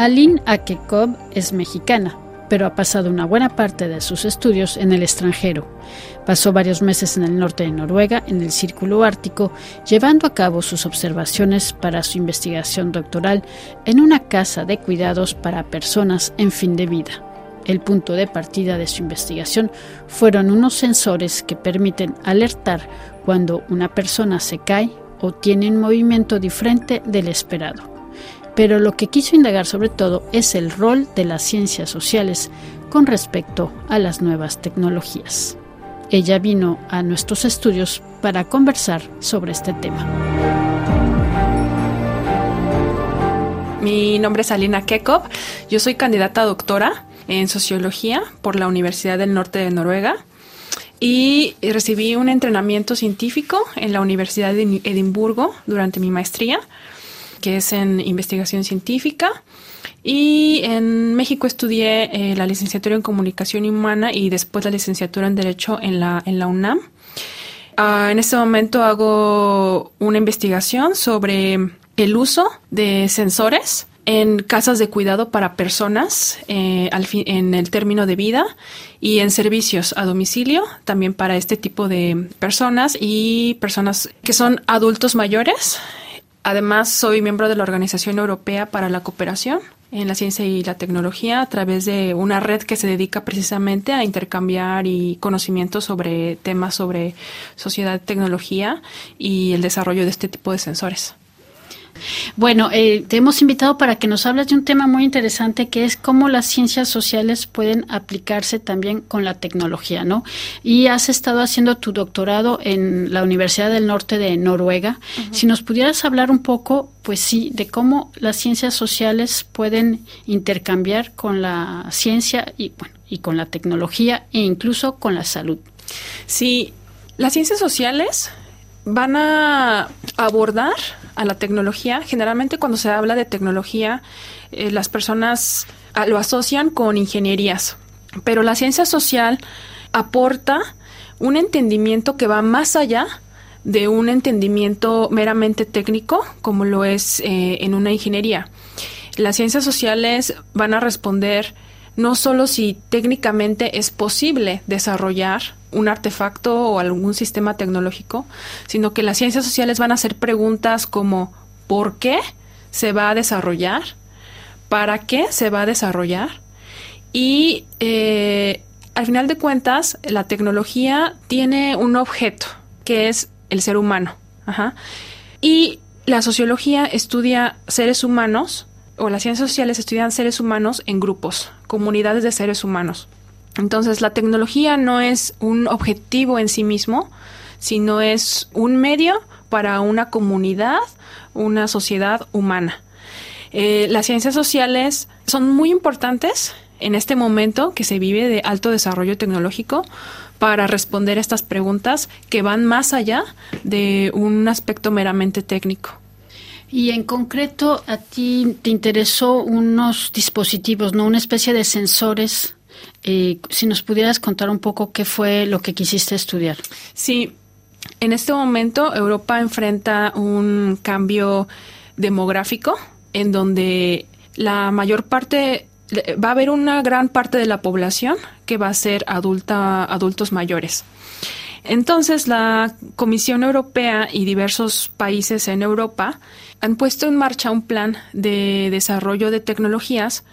Aline Akekov es mexicana, pero ha pasado una buena parte de sus estudios en el extranjero. Pasó varios meses en el norte de Noruega, en el Círculo Ártico, llevando a cabo sus observaciones para su investigación doctoral en una casa de cuidados para personas en fin de vida. El punto de partida de su investigación fueron unos sensores que permiten alertar cuando una persona se cae o tiene un movimiento diferente del esperado. Pero lo que quiso indagar sobre todo es el rol de las ciencias sociales con respecto a las nuevas tecnologías. Ella vino a nuestros estudios para conversar sobre este tema. Mi nombre es Alina Kekov, yo soy candidata a doctora en sociología por la Universidad del Norte de Noruega y recibí un entrenamiento científico en la Universidad de Edimburgo durante mi maestría, que es en investigación científica. Y en México estudié eh, la licenciatura en comunicación humana y después la licenciatura en derecho en la, en la UNAM. Ah, en este momento hago una investigación sobre el uso de sensores en casas de cuidado para personas eh, al en el término de vida y en servicios a domicilio también para este tipo de personas y personas que son adultos mayores. Además, soy miembro de la Organización Europea para la Cooperación en la Ciencia y la Tecnología a través de una red que se dedica precisamente a intercambiar y conocimientos sobre temas sobre sociedad, tecnología y el desarrollo de este tipo de sensores. Bueno, eh, te hemos invitado para que nos hables de un tema muy interesante que es cómo las ciencias sociales pueden aplicarse también con la tecnología, ¿no? Y has estado haciendo tu doctorado en la Universidad del Norte de Noruega. Si nos pudieras hablar un poco, pues sí, de cómo las ciencias sociales pueden intercambiar con la ciencia y, bueno, y con la tecnología e incluso con la salud. Sí, las ciencias sociales van a abordar a la tecnología. Generalmente cuando se habla de tecnología, eh, las personas ah, lo asocian con ingenierías, pero la ciencia social aporta un entendimiento que va más allá de un entendimiento meramente técnico, como lo es eh, en una ingeniería. Las ciencias sociales van a responder no solo si técnicamente es posible desarrollar un artefacto o algún sistema tecnológico, sino que las ciencias sociales van a hacer preguntas como ¿por qué se va a desarrollar? ¿Para qué se va a desarrollar? Y eh, al final de cuentas, la tecnología tiene un objeto, que es el ser humano. Y la sociología estudia seres humanos, o las ciencias sociales estudian seres humanos en grupos, comunidades de seres humanos. Entonces, la tecnología no es un objetivo en sí mismo, sino es un medio para una comunidad, una sociedad humana. Eh, las ciencias sociales son muy importantes en este momento que se vive de alto desarrollo tecnológico para responder estas preguntas que van más allá de un aspecto meramente técnico. Y en concreto, a ti te interesó unos dispositivos, ¿no? Una especie de sensores eh, si nos pudieras contar un poco qué fue lo que quisiste estudiar. Sí, en este momento Europa enfrenta un cambio demográfico en donde la mayor parte va a haber una gran parte de la población que va a ser adulta, adultos mayores. Entonces, la Comisión Europea y diversos países en Europa han puesto en marcha un plan de desarrollo de tecnologías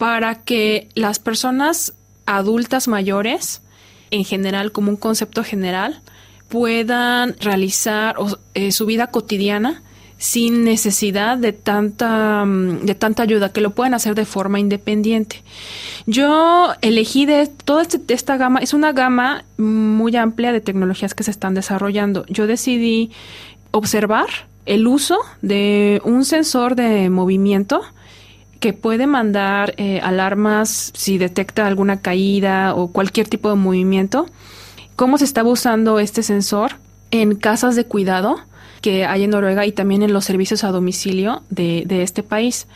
para que las personas adultas mayores, en general, como un concepto general, puedan realizar eh, su vida cotidiana sin necesidad de tanta, mm, de tanta ayuda, que lo puedan hacer de forma independiente. Yo elegí de toda este, esta gama, es una gama muy amplia de tecnologías que se están desarrollando. Yo decidí observar el uso de un sensor de movimiento que puede mandar eh, alarmas si detecta alguna caída o cualquier tipo de movimiento. ¿Cómo se estaba usando este sensor en casas de cuidado que hay en Noruega y también en los servicios a domicilio de, este país?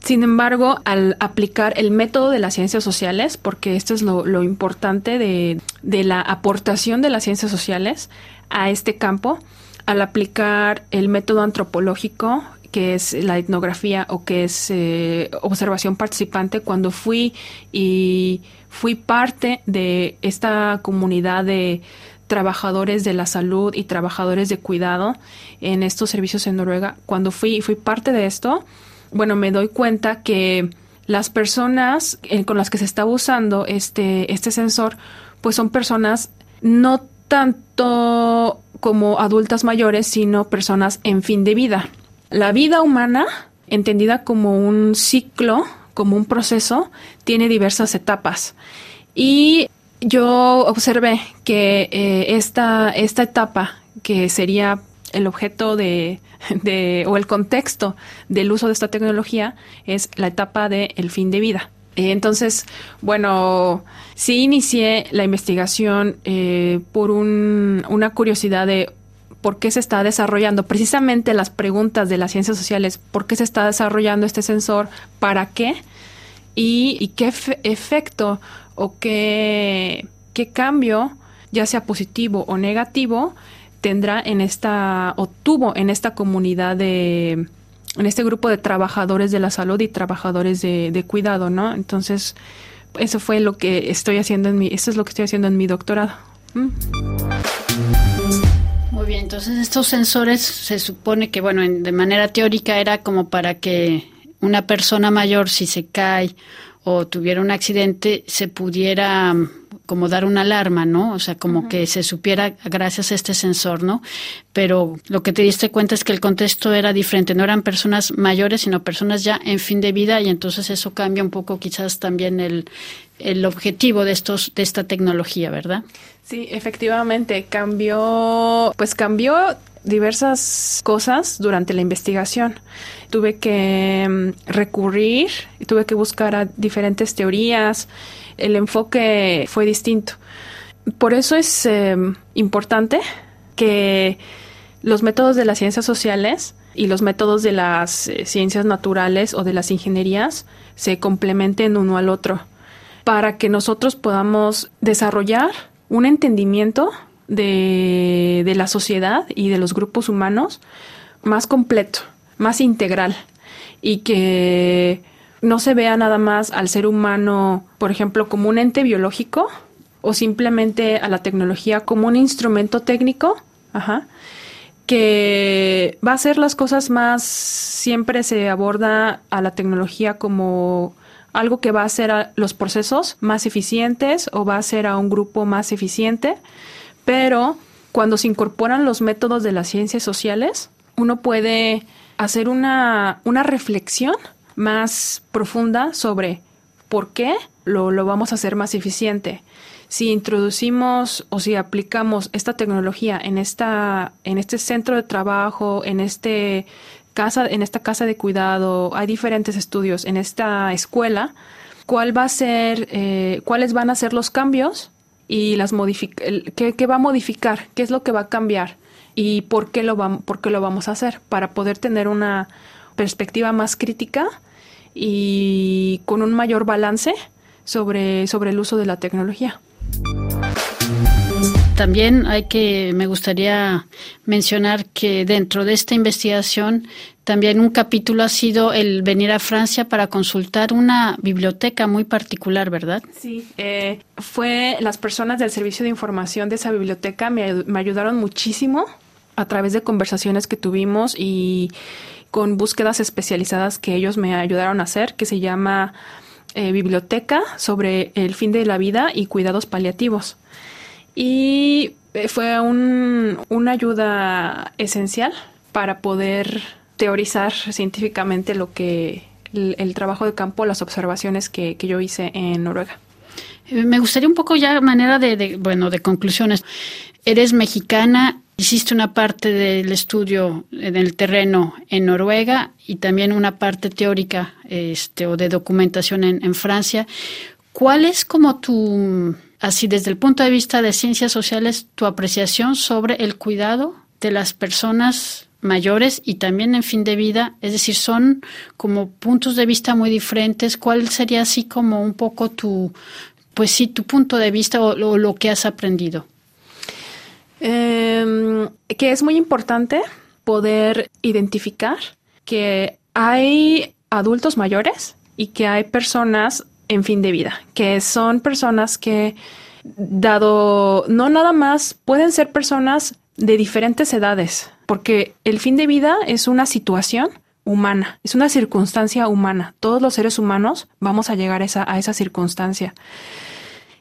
Sin embargo, al aplicar el método de las ciencias sociales, porque esto es lo, importante de, de, la aportación de las ciencias sociales a este campo, al aplicar el método antropológico que es la etnografía o que es eh, observación participante, cuando fui y fui parte de esta comunidad de trabajadores de la salud y trabajadores de cuidado en estos servicios en Noruega, cuando fui y fui parte de esto, bueno, me doy cuenta que las personas eh, con las que se está usando este, este sensor, pues son personas no tanto como adultas mayores, sino personas en fin de vida. La vida humana, entendida como un ciclo, como un proceso, tiene diversas etapas. Y yo observé que eh, esta, esta etapa, que sería el objeto de, de, o el contexto del uso de esta tecnología, es la etapa del el fin de vida. Entonces, bueno, sí inicié la investigación eh, por un, una curiosidad de por qué se está desarrollando, precisamente las preguntas de las ciencias sociales, por qué se está desarrollando este sensor, para qué y, qué efecto o qué, qué cambio, ya sea positivo o negativo, tendrá en esta o tuvo en esta comunidad de en este grupo de trabajadores de la salud y trabajadores de, cuidado, ¿no? Entonces, eso fue lo que estoy haciendo en mi, eso es lo que estoy haciendo en mi doctorado. ¿Mm? Entonces estos sensores se supone que, bueno, de manera teórica era como para que una persona mayor, si se cae o tuviera un accidente, se pudiera mm, como dar una alarma, ¿no? O sea, como que se supiera gracias a este sensor, ¿no? Pero lo que te diste cuenta es que el contexto era diferente, no eran personas mayores, sino personas ya en fin de vida y entonces eso cambia un poco quizás también el, el objetivo de estos de esta tecnología, ¿verdad? Sí, efectivamente, cambió, pues cambió diversas cosas durante la investigación. Tuve que mm, recurrir, tuve que buscar a diferentes teorías, el enfoque fue distinto. Por eso es em, importante que los métodos de las ciencias sociales y los métodos de las eh, ciencias naturales o de las ingenierías se complementen uno al otro para que nosotros podamos desarrollar un entendimiento de, de la sociedad y de los grupos humanos más completo, más integral y que no se vea nada más al ser humano, por ejemplo, como un ente biológico o simplemente a la tecnología como un instrumento técnico, ajá, que va a hacer las cosas más, siempre se aborda a la tecnología como algo que va a hacer a los procesos más eficientes o va a hacer a un grupo más eficiente, pero cuando se incorporan los métodos de las ciencias sociales, uno puede hacer una, una reflexión más profunda sobre por qué lo, lo vamos a hacer más eficiente. Si introducimos o si aplicamos esta tecnología en esta, en este centro de trabajo, en este casa, en esta casa de cuidado, hay diferentes estudios en esta escuela, cuál va a ser, eh, cuáles van a ser los cambios y las qué, qué, va a modificar, qué es lo que va a cambiar y por qué lo vamos, por qué lo vamos a hacer para poder tener una perspectiva más crítica y con un mayor balance sobre, sobre el uso de la tecnología. También hay que, me gustaría mencionar que dentro de esta investigación también un capítulo ha sido el venir a Francia para consultar una biblioteca muy particular, ¿verdad? Sí, eh, fue las personas del servicio de información de esa biblioteca me, ayudaron muchísimo a través de conversaciones que tuvimos y con búsquedas especializadas que ellos me ayudaron a hacer, que se llama eh, Biblioteca sobre el fin de la vida y cuidados paliativos. Y eh, fue una ayuda esencial para poder teorizar científicamente lo que el, trabajo de campo, las observaciones que, yo hice en Noruega. Eh, me gustaría un poco ya manera de, bueno, de conclusiones. Eres mexicana, hiciste una parte del estudio en el terreno en Noruega y también una parte teórica este, o de documentación en, en Francia. ¿Cuál es como tu así desde el punto de vista de ciencias sociales, tu apreciación sobre el cuidado de las personas mayores y también en fin de vida, es decir, son como puntos de vista muy diferentes. ¿Cuál sería así como un poco tu, pues sí, tu punto de vista o, lo que has aprendido? Em, que es muy importante poder identificar que hay adultos mayores y que hay personas en fin de vida, que son personas que, dado, no nada más, pueden ser personas de diferentes edades, porque el fin de vida es una situación humana, es una circunstancia humana. Todos los seres humanos vamos a llegar a esa, circunstancia.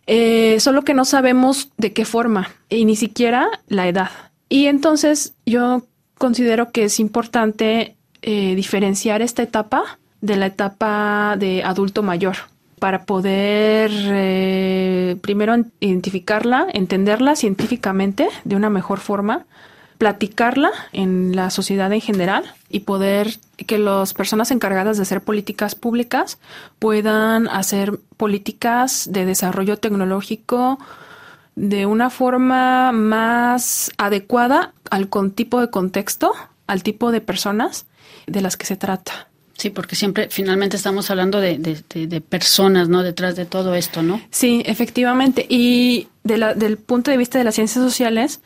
Eh, solo que no sabemos de qué forma y ni siquiera la edad. Y entonces yo considero que es importante eh, diferenciar esta etapa de la etapa de adulto mayor para poder eh, primero identificarla, entenderla científicamente de una mejor forma, platicarla en la sociedad en general y poder que las personas encargadas de hacer políticas públicas puedan hacer políticas de desarrollo tecnológico de una forma más adecuada al tipo de contexto, al tipo de personas de las que se trata. Sí, porque siempre finalmente estamos hablando de, de, personas, ¿no? Detrás de todo esto, ¿no? Sí, efectivamente. Y de la, del punto de vista de las ciencias sociales,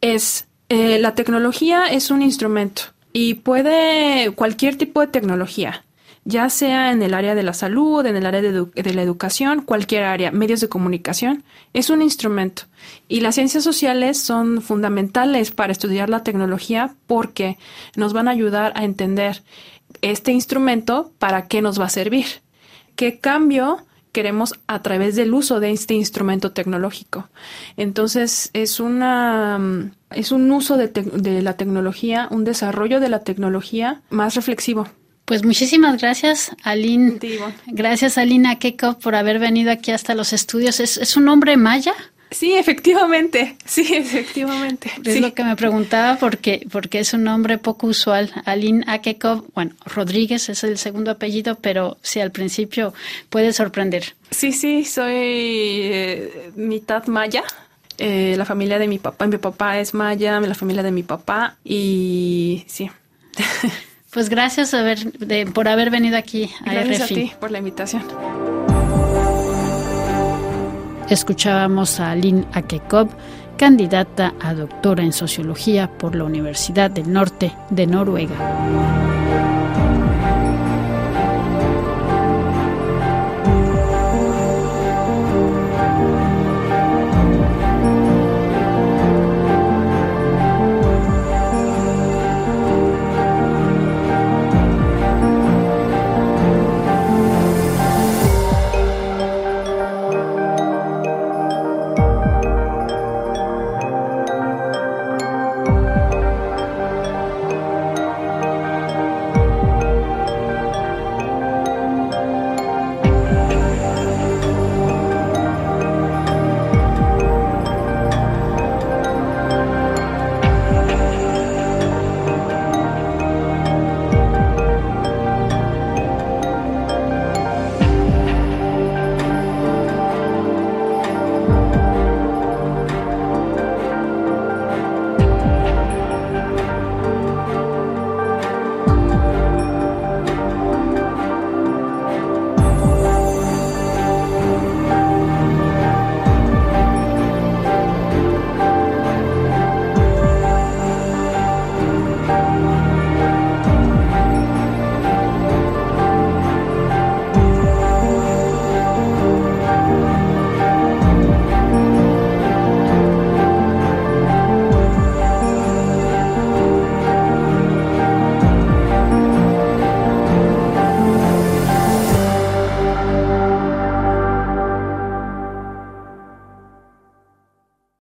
es eh, la tecnología es un instrumento y puede cualquier tipo de tecnología, ya sea en el área de la salud, en el área de, la educación, cualquier área, medios de comunicación, es un instrumento. Y las ciencias sociales son fundamentales para estudiar la tecnología porque nos van a ayudar a entender este instrumento, ¿para qué nos va a servir? ¿Qué cambio queremos a través del uso de este instrumento tecnológico? Entonces, es una es un uso de, de la tecnología, un desarrollo de la tecnología más reflexivo. Pues muchísimas gracias, Aline. Gracias, Alina Keko, por haber venido aquí hasta los estudios. ¿Es, es un nombre maya? Sí, efectivamente, sí, efectivamente. Es lo que me preguntaba porque, porque es un nombre poco usual. Aline Akekov, bueno, Rodríguez es el segundo apellido, pero sí, al principio puede sorprender. Sí, sí, soy eh, mitad maya. Eh, la familia de mi papá, mi papá es maya, la familia de mi papá y sí. Pues gracias por haber venido aquí a Gracias a ti por la invitación. Escuchábamos a Aline Akekov, candidata a doctora en sociología por la Universidad del Norte de Noruega.